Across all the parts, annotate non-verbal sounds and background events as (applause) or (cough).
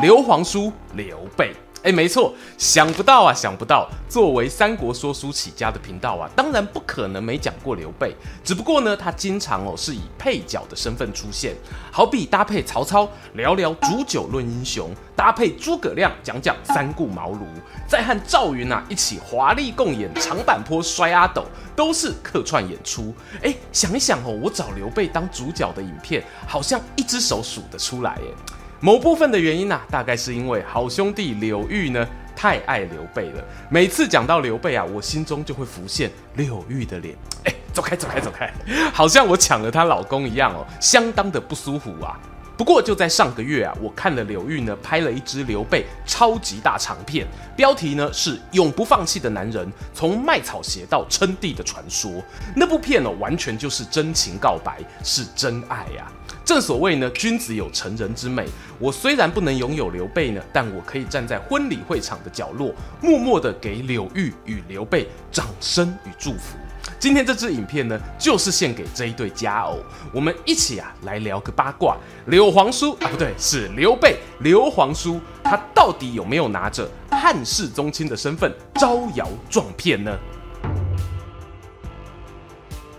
刘皇叔刘备，哎，没错，想不到啊，想不到，作为三国说书起家的频道啊，当然不可能没讲过刘备。只不过呢，他经常哦是以配角的身份出现，好比搭配曹操聊聊煮酒论英雄，搭配诸葛亮讲讲三顾茅庐，再和赵云啊一起华丽共演长坂坡摔阿斗，都是客串演出。哎，想一想哦，我找刘备当主角的影片，好像一只手数得出来耶。某部分的原因啊，大概是因为好兄弟柳玉呢太爱刘备了。每次讲到刘备啊，我心中就会浮现柳玉的脸。哎，走开，走开，走开，好像我抢了她老公一样哦，相当的不舒服啊。不过就在上个月啊，我看了柳玉呢拍了一支刘备超级大长片，标题呢是“永不放弃的男人：从卖草鞋到称帝的传说”。那部片呢，完全就是真情告白，是真爱呀、啊。正所谓呢，君子有成人之美。我虽然不能拥有刘备呢，但我可以站在婚礼会场的角落，默默的给柳玉与刘备掌声与祝福。今天这支影片呢，就是献给这一对佳偶。我们一起啊，来聊个八卦。柳皇叔啊，不对，是刘备。刘皇叔他到底有没有拿着汉室宗亲的身份招摇撞骗呢？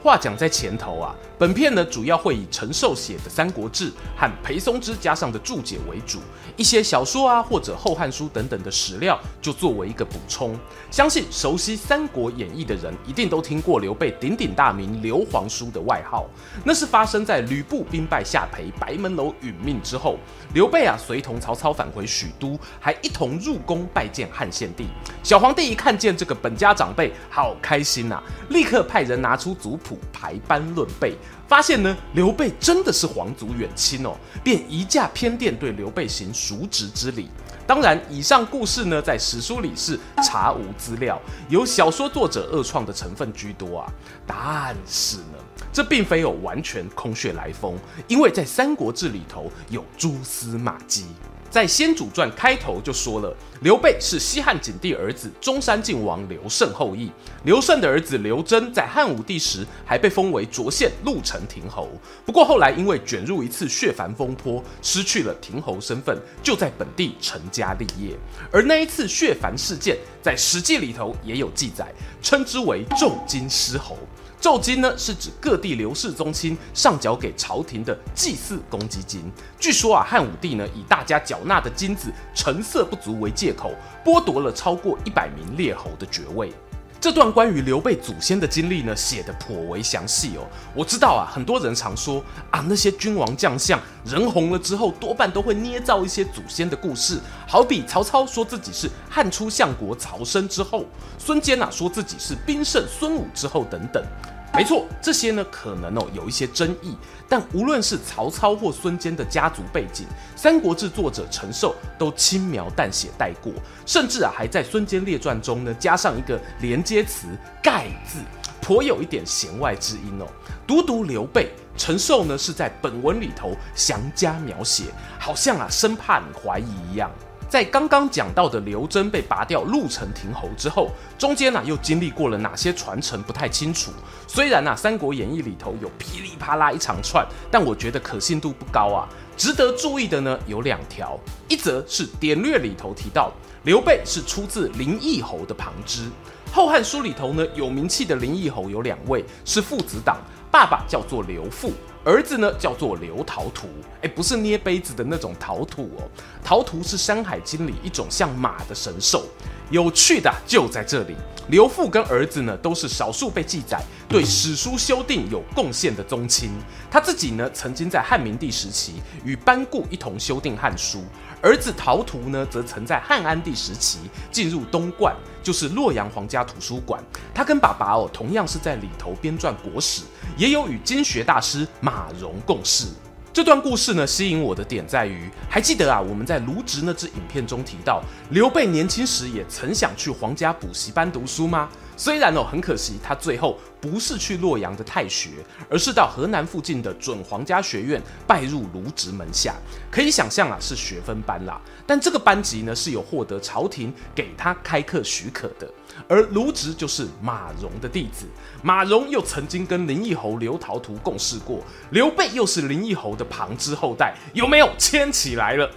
话讲在前头啊，本片呢主要会以陈寿写的《三国志》和裴松之加上的注解为主，一些小说啊或者《后汉书》等等的史料就作为一个补充。相信熟悉《三国演义》的人一定都听过刘备鼎鼎大名刘皇叔的外号，那是发生在吕布兵败下邳、白门楼殒命之后，刘备啊随同曹操返回许都，还一同入宫拜见汉献帝。小皇帝一看见这个本家长辈，好开心呐、立刻派人拿出族谱。排班论辈，发现呢，刘备真的是皇族远亲哦，便移驾偏殿对刘备行叔侄之礼。当然，以上故事呢，在史书里是查无资料，由小说作者二创的成分居多啊。但是呢，这并非有完全空穴来风，因为在《三国志》里头有蛛丝马迹。在《先主传》开头就说了，刘备是西汉景帝儿子中山靖王刘胜后裔。刘胜的儿子刘楨在汉武帝时还被封为涿县鹿城亭侯，不过后来因为卷入一次血藩风波，失去了亭侯身份，就在本地成家立业。而那一次血藩事件，在《史记》里头也有记载，称之为纣金狮侯。咒金呢，是指各地刘氏宗亲上缴给朝廷的祭祀公积金。据说啊，汉武帝呢，以大家缴纳的金子成色不足为借口，剥夺了超过一百名列侯的爵位。这段关于刘备祖先的经历呢，写得颇为详细哦。我知道啊，很多人常说啊，那些君王将相人红了之后，多半都会捏造一些祖先的故事，好比曹操说自己是汉初相国曹参之后，孙坚啊说自己是兵圣孙武之后等等。没错，这些呢可能哦有一些争议，但无论是曹操或孙坚的家族背景，《三国志》作者陈寿都轻描淡写带过，甚至啊还在《孙坚列传》中呢加上一个连接词“盖”字，颇有一点弦外之音哦。独独刘备，陈寿呢是在本文里头详加描写，好像啊生怕你怀疑一样。在刚刚讲到的刘桢被拔掉鹿城亭侯之后，中间呢、又经历过了哪些传承不太清楚。虽然呢、《三国演义》里头有噼里啪啦一长串，但我觉得可信度不高啊。值得注意的呢有两条，一则是典略里头提到刘备是出自林义侯的旁支，《后汉书》里头呢有名气的林义侯有两位，是父子档，爸爸叫做刘馥。儿子呢叫做刘陶土，哎，不是捏杯子的那种陶土哦，陶土是《山海经》里一种像马的神兽。有趣的就在这里，刘父跟儿子呢都是少数被记载对史书修订有贡献的宗亲。他自己呢曾经在汉明帝时期与班固一同修订汉书，儿子陶图呢则曾在汉安帝时期进入东观，就是洛阳皇家图书馆。他跟爸爸哦同样是在里头编撰国史，也有与经学大师马融共事。这段故事呢，吸引我的点在于，还记得啊，我们在卢植那支影片中提到，刘备年轻时也曾想去皇家补习班读书吗？虽然哦，很可惜，他最后不是去洛阳的太学，而是到河南附近的准皇家学院拜入卢植门下。可以想象啊，是学分班啦。但这个班级呢，是有获得朝廷给他开课许可的。而卢植就是马融的弟子，马融又曾经跟林义侯刘陶图共事过，刘备又是林义侯的旁支后代，有没有 (laughs) 牵起来了？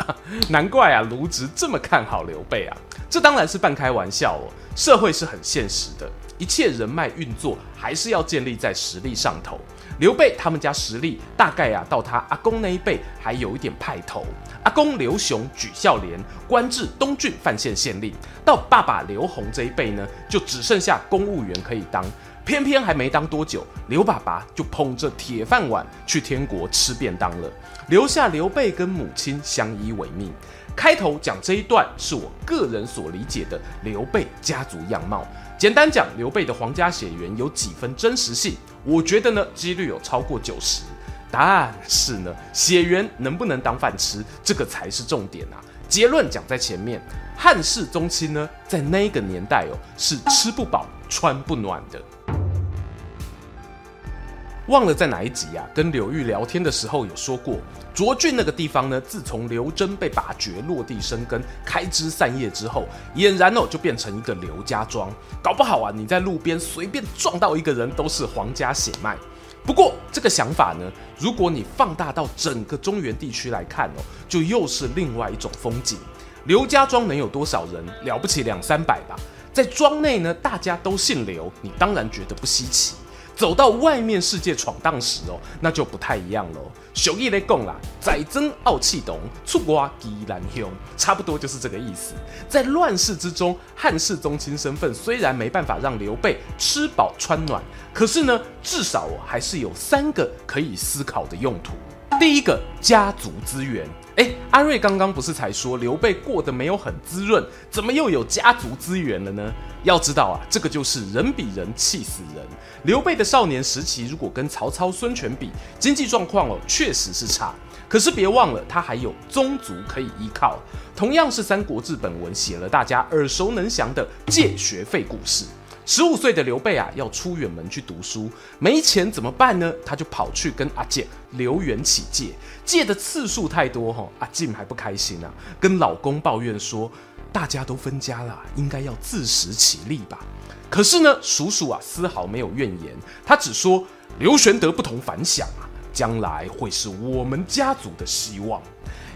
难怪啊，卢植这么看好刘备啊。这当然是半开玩笑哦。社会是很现实的，一切人脉运作还是要建立在实力上头。刘备他们家实力大概啊，到他阿公那一辈还有一点派头。阿公刘雄举孝廉，官至东郡范县县令。到爸爸刘宏这一辈呢，就只剩下公务员可以当。偏偏还没当多久，刘爸爸就捧着铁饭碗去天国吃便当了，留下刘备跟母亲相依为命。开头讲这一段是我个人所理解的刘备家族样貌。简单讲，刘备的皇家血缘有几分真实性？我觉得呢，几率有超过九十。但是呢，血缘能不能当饭吃，这个才是重点啊。结论讲在前面，汉室宗亲呢，在那个年代哦，是吃不饱穿不暖的。忘了在哪一集啊？跟柳玉聊天的时候有说过，涿郡那个地方呢，自从刘真被拔爵落地生根、开枝散叶之后，俨然哦就变成一个刘家庄。搞不好啊，你在路边随便撞到一个人都是皇家血脉。不过这个想法呢，如果你放大到整个中原地区来看哦，就又是另外一种风景。刘家庄能有多少人？了不起两三百吧。在庄内呢，大家都姓刘，你当然觉得不稀奇。走到外面世界闯荡时哦，那就不太一样喽。俗语来讲啦，宰曾傲气懂，出瓜吉兰凶，差不多就是这个意思。在乱世之中，汉室宗亲身份虽然没办法让刘备吃饱穿暖，可是呢，至少还是有三个可以思考的用途。第一个，家族资源。哎，阿瑞刚刚不是才说刘备过得没有很滋润，怎么又有家族资源了呢？要知道啊，这个就是人比人气死人。刘备的少年时期，如果跟曹操、孙权比，经济状况哦，确实是差。可是别忘了，他还有宗族可以依靠。同样是《三国志》本文写了大家耳熟能详的借学费故事。十五岁的刘备啊，要出远门去读书，没钱怎么办呢？他就跑去跟阿健刘元起借，借的次数太多哈，阿健还不开心啊，跟老公抱怨说：“大家都分家了，应该要自食其力吧？”可是呢，叔叔啊丝毫没有怨言，他只说：“刘玄德不同凡响啊，将来会是我们家族的希望。”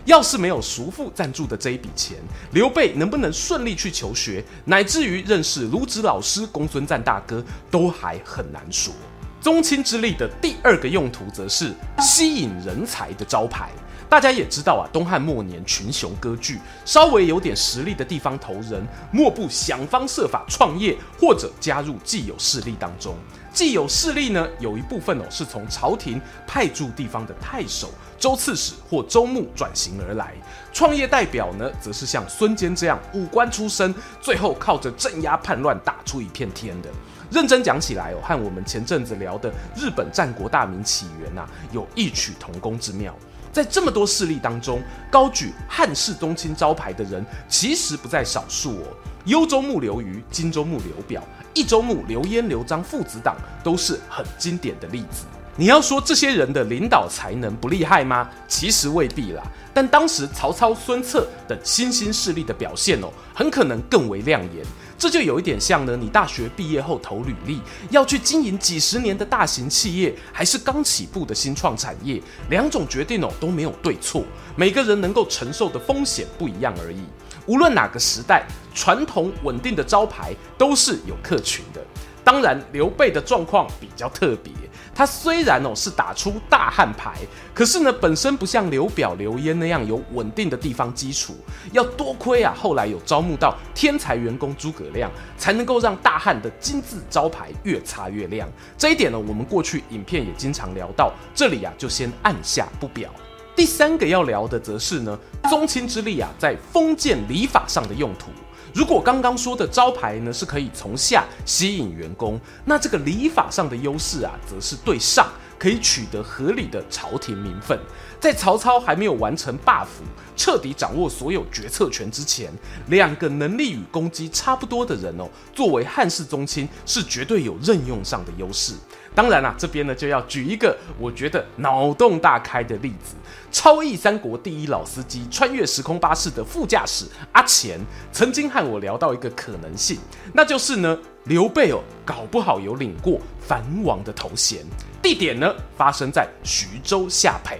要是没有叔父赞助的这一笔钱，刘备能不能顺利去求学，乃至于认识卢植老师、公孙瓒大哥，都还很难说。宗亲之力的第二个用途，则是吸引人才的招牌。大家也知道啊，东汉末年群雄割据，稍微有点实力的地方头人，莫不想方设法创业，或者加入既有势力当中。既有势力呢，有一部分哦是从朝廷派驻地方的太守、州刺史或州牧转型而来；创业代表呢，则是像孙坚这样武官出身，最后靠着镇压叛乱打出一片天的。认真讲起来哦，和我们前阵子聊的日本战国大名起源呐、啊，有异曲同工之妙。在这么多势力当中，高举汉室宗亲招牌的人其实不在少数哦。幽州牧刘虞、荆州牧刘表、益州牧刘焉、刘璋父子党都是很经典的例子。你要说这些人的领导才能不厉害吗？其实未必啦。但当时曹操、孙策等新兴势力的表现哦，很可能更为亮眼。这就有一点像呢，你大学毕业后投履历，要去经营几十年的大型企业，还是刚起步的新创产业，两种决定哦都没有对错，每个人能够承受的风险不一样而已。无论哪个时代，传统稳定的招牌都是有客群的。当然，刘备的状况比较特别。他虽然哦是打出大汉牌，可是呢本身不像刘表、刘焉那样有稳定的地方基础，要多亏啊后来有招募到天才员工诸葛亮，才能够让大汉的金字招牌越擦越亮。这一点呢，我们过去影片也经常聊到，这里啊就先按下不表。第三个要聊的则是呢宗亲之力啊在封建礼法上的用途。如果刚刚说的招牌呢是可以从下吸引员工，那这个礼法上的优势啊，则是对上可以取得合理的朝廷名分。在曹操还没有完成霸服、彻底掌握所有决策权之前，两个能力与攻击差不多的人哦，作为汉室宗亲是绝对有任用上的优势。当然啦，这边呢就要举一个我觉得脑洞大开的例子：超异三国第一老司机、穿越时空巴士的副驾驶阿钱，曾经和我聊到一个可能性，那就是呢，刘备哦，搞不好有领过藩王的头衔，地点呢发生在徐州下邳。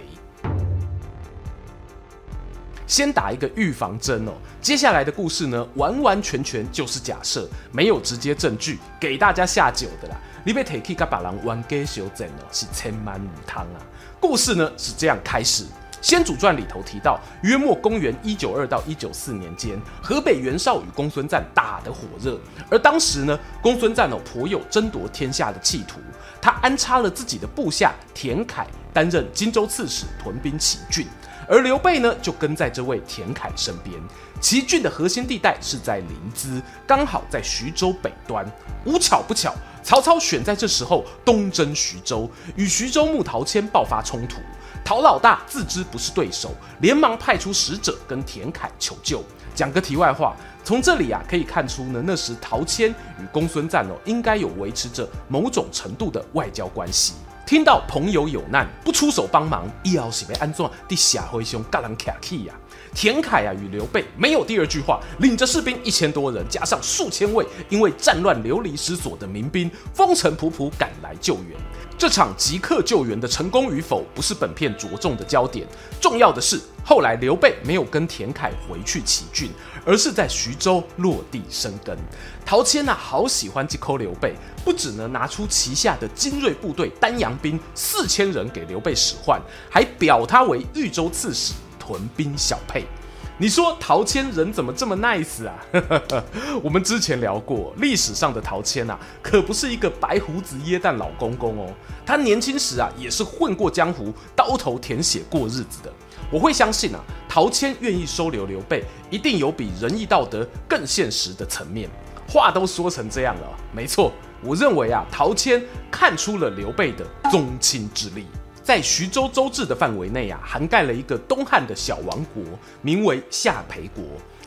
先打一个预防针哦，接下来的故事呢，完完全全就是假设，没有直接证据给大家下酒的啦。你被 take 个把人玩给修正哦，是千万母汤啊。故事呢是这样开始，《先祖传》里头提到，约莫公元一九二到一九四年间，河北袁绍与公孙瓒打得火热，而当时呢，公孙瓒哦颇有争夺天下的企图，他安插了自己的部下田凯担任荆州刺史，屯兵齐郡。而刘备呢，就跟在这位田凯身边。齐郡的核心地带是在临淄，刚好在徐州北端。无巧不巧，曹操选在这时候东征徐州，与徐州牧陶谦爆发冲突。陶老大自知不是对手，连忙派出使者跟田凯求救。讲个题外话，从这里啊可以看出呢，那时陶谦与公孙瓒哦，应该有维持着某种程度的外交关系。听到朋友有难，不出手帮忙，一要是被安装地下灰熊嘎啷卡气呀！田凯啊与刘备没有第二句话，领着士兵一千多人，加上数千位因为战乱流离失所的民兵，风尘仆仆赶来救援。这场即刻救援的成功与否，不是本片着重的焦点，重要的是后来刘备没有跟田凯回去齐郡。而是在徐州落地生根。陶谦呐，好喜欢这抠刘备，不只呢拿出旗下的精锐部队丹阳兵四千人给刘备使唤，还表他为豫州刺史，屯兵小沛。你说陶谦人怎么这么 nice 啊？(laughs) 我们之前聊过，历史上的陶谦呐，可不是一个白胡子耶诞老公公哦，他年轻时啊也是混过江湖，刀头舔血过日子的。我会相信啊，陶谦愿意收留刘备，一定有比仁义道德更现实的层面。话都说成这样了，没错，我认为啊，陶谦看出了刘备的宗亲之力，在徐州州治的范围内啊，涵盖了一个东汉的小王国，名为夏培国。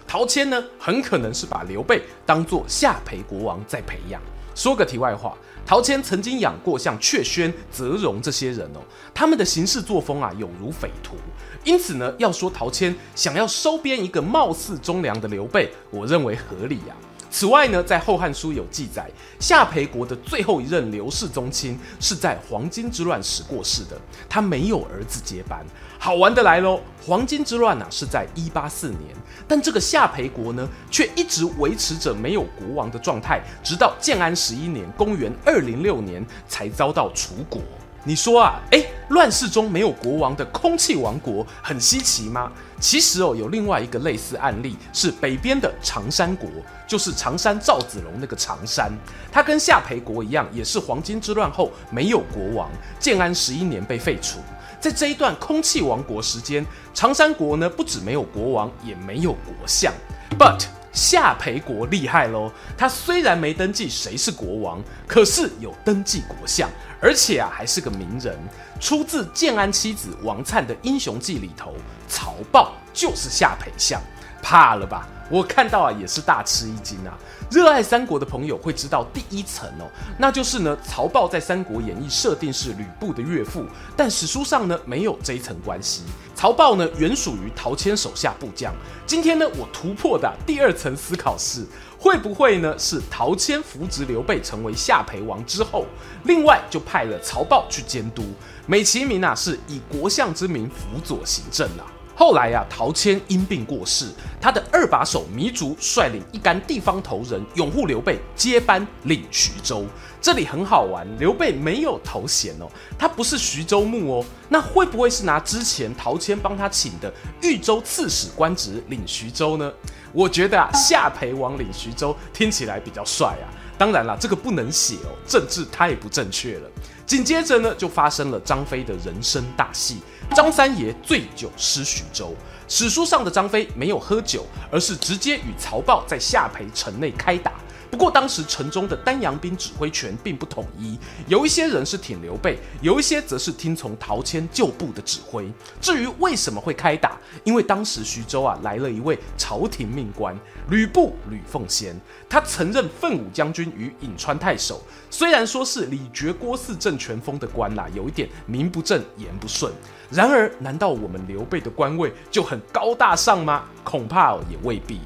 陶谦呢，很可能是把刘备当做夏培国王在培养。说个题外话。陶谦曾经养过像阙宣、泽荣这些人哦，他们的行事作风啊，有如匪徒。因此呢，要说陶谦想要收编一个貌似忠良的刘备，我认为合理呀、啊。此外呢，在《后汉书》有记载，夏培国的最后一任刘氏宗亲是在黄巾之乱时过世的，他没有儿子接班。好玩的来喽，黄巾之乱啊是在一八四年，但这个夏培国呢，却一直维持着没有国王的状态，直到建安十一年（公元二零六年）才遭到除国。你说啊，诶，乱世中没有国王的空气王国很稀奇吗？其实哦，有另外一个类似案例，是北边的长山国，就是常山赵子龙那个常山，他跟夏培国一样，也是黄巾之乱后没有国王，建安十一年被废除。在这一段空气王国时间，长山国呢不止没有国王，也没有国相，but 夏培国厉害喽，他虽然没登记谁是国王，可是有登记国相。而且啊，还是个名人，出自建安七子王粲的英雄记里头，曹豹就是夏培相，怕了吧？我看到啊，也是大吃一惊啊。热爱三国的朋友会知道第一层哦，那就是呢，曹豹在《三国演义》设定是吕布的岳父，但史书上呢没有这一层关系。曹豹呢原属于陶谦手下部将。今天呢，我突破的第二层思考是。会不会呢？是陶谦扶植刘备成为下邳王之后，另外就派了曹豹去监督，美其名啊是以国相之名辅佐行政啊。后来啊，陶谦因病过世，他的二把手糜竺率领一干地方头人拥护刘备，接班领徐州。这里很好玩，刘备没有头衔哦，他不是徐州牧哦，那会不会是拿之前陶谦帮他请的豫州刺史官职领徐州呢？我觉得啊，下邳王领徐州听起来比较帅啊。当然了，这个不能写哦，政治太不正确了。紧接着呢，就发生了张飞的人生大戏，张三爷醉酒失徐州。史书上的张飞没有喝酒，而是直接与曹豹在下邳城内开打。不过当时城中的丹阳兵指挥权并不统一，有一些人是挺刘备，有一些则是听从陶谦旧部的指挥。至于为什么会开打，因为当时徐州啊来了一位朝廷命官吕布吕奉先，他曾任奋武将军与颍川太守，虽然说是李傕郭汜政权封的官啦，有一点名不正言不顺。然而，难道我们刘备的官位就很高大上吗？恐怕也未必。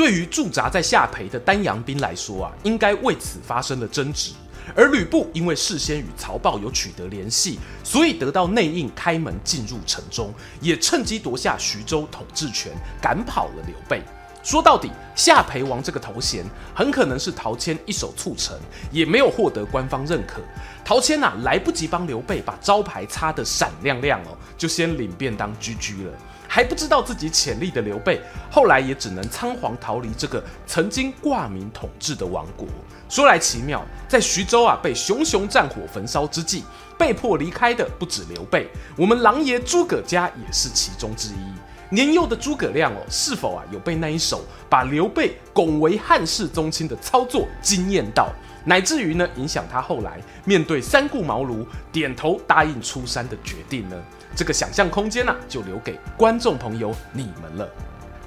对于驻扎在下邳的丹阳兵来说啊，应该为此发生了争执。而吕布因为事先与曹豹有取得联系，所以得到内应开门进入城中，也趁机夺下徐州统治权，赶跑了刘备。说到底，下邳王这个头衔很可能是陶谦一手促成，也没有获得官方认可。陶谦呐、啊，来不及帮刘备把招牌擦得闪亮亮哦，就先领便当居居了。还不知道自己潜力的刘备，后来也只能仓皇逃离这个曾经挂名统治的王国。说来奇妙，在徐州啊被熊熊战火焚烧之际，被迫离开的不止刘备，我们狼爷诸葛家也是其中之一。年幼的诸葛亮哦，是否啊有被那一手把刘备拱为汉室宗亲的操作惊艳到，乃至于呢影响他后来面对三顾茅庐点头答应出山的决定呢？这个想象空间呢、啊，就留给观众朋友你们了。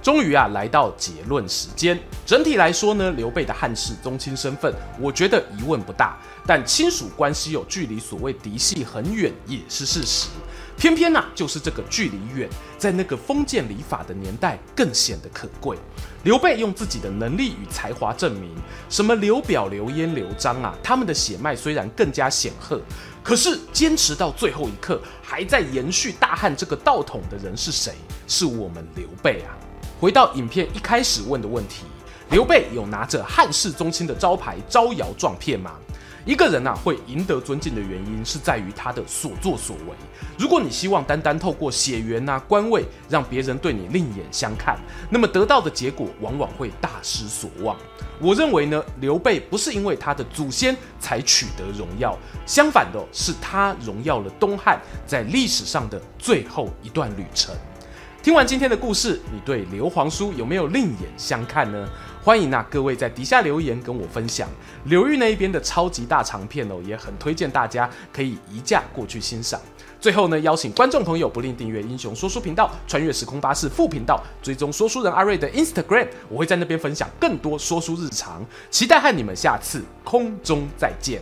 终于啊，来到结论时间。整体来说呢，刘备的汉室宗亲身份，我觉得疑问不大。但亲属关系有距离，所谓嫡系很远，也是事实。偏偏呐、啊，就是这个距离远，在那个封建礼法的年代，更显得可贵。刘备用自己的能力与才华证明，什么刘表、刘焉、刘璋啊，他们的血脉虽然更加显赫，可是坚持到最后一刻，还在延续大汉这个道统的人是谁？是我们刘备啊！回到影片一开始问的问题，刘备有拿着汉室宗亲的招牌招摇撞骗吗？一个人啊会赢得尊敬的原因是在于他的所作所为。如果你希望单单透过血缘啊官位让别人对你另眼相看，那么得到的结果往往会大失所望。我认为呢，刘备不是因为他的祖先才取得荣耀，相反的是他荣耀了东汉在历史上的最后一段旅程。听完今天的故事，你对刘皇叔有没有另眼相看呢？欢迎啊，各位在底下留言跟我分享。刘玉那一边的超级大长片哦，也很推荐大家可以移驾过去欣赏。最后呢，邀请观众朋友不吝订阅英雄说书频道、穿越时空巴士副频道，追踪说书人阿瑞的 Instagram，我会在那边分享更多说书日常。期待和你们下次空中再见。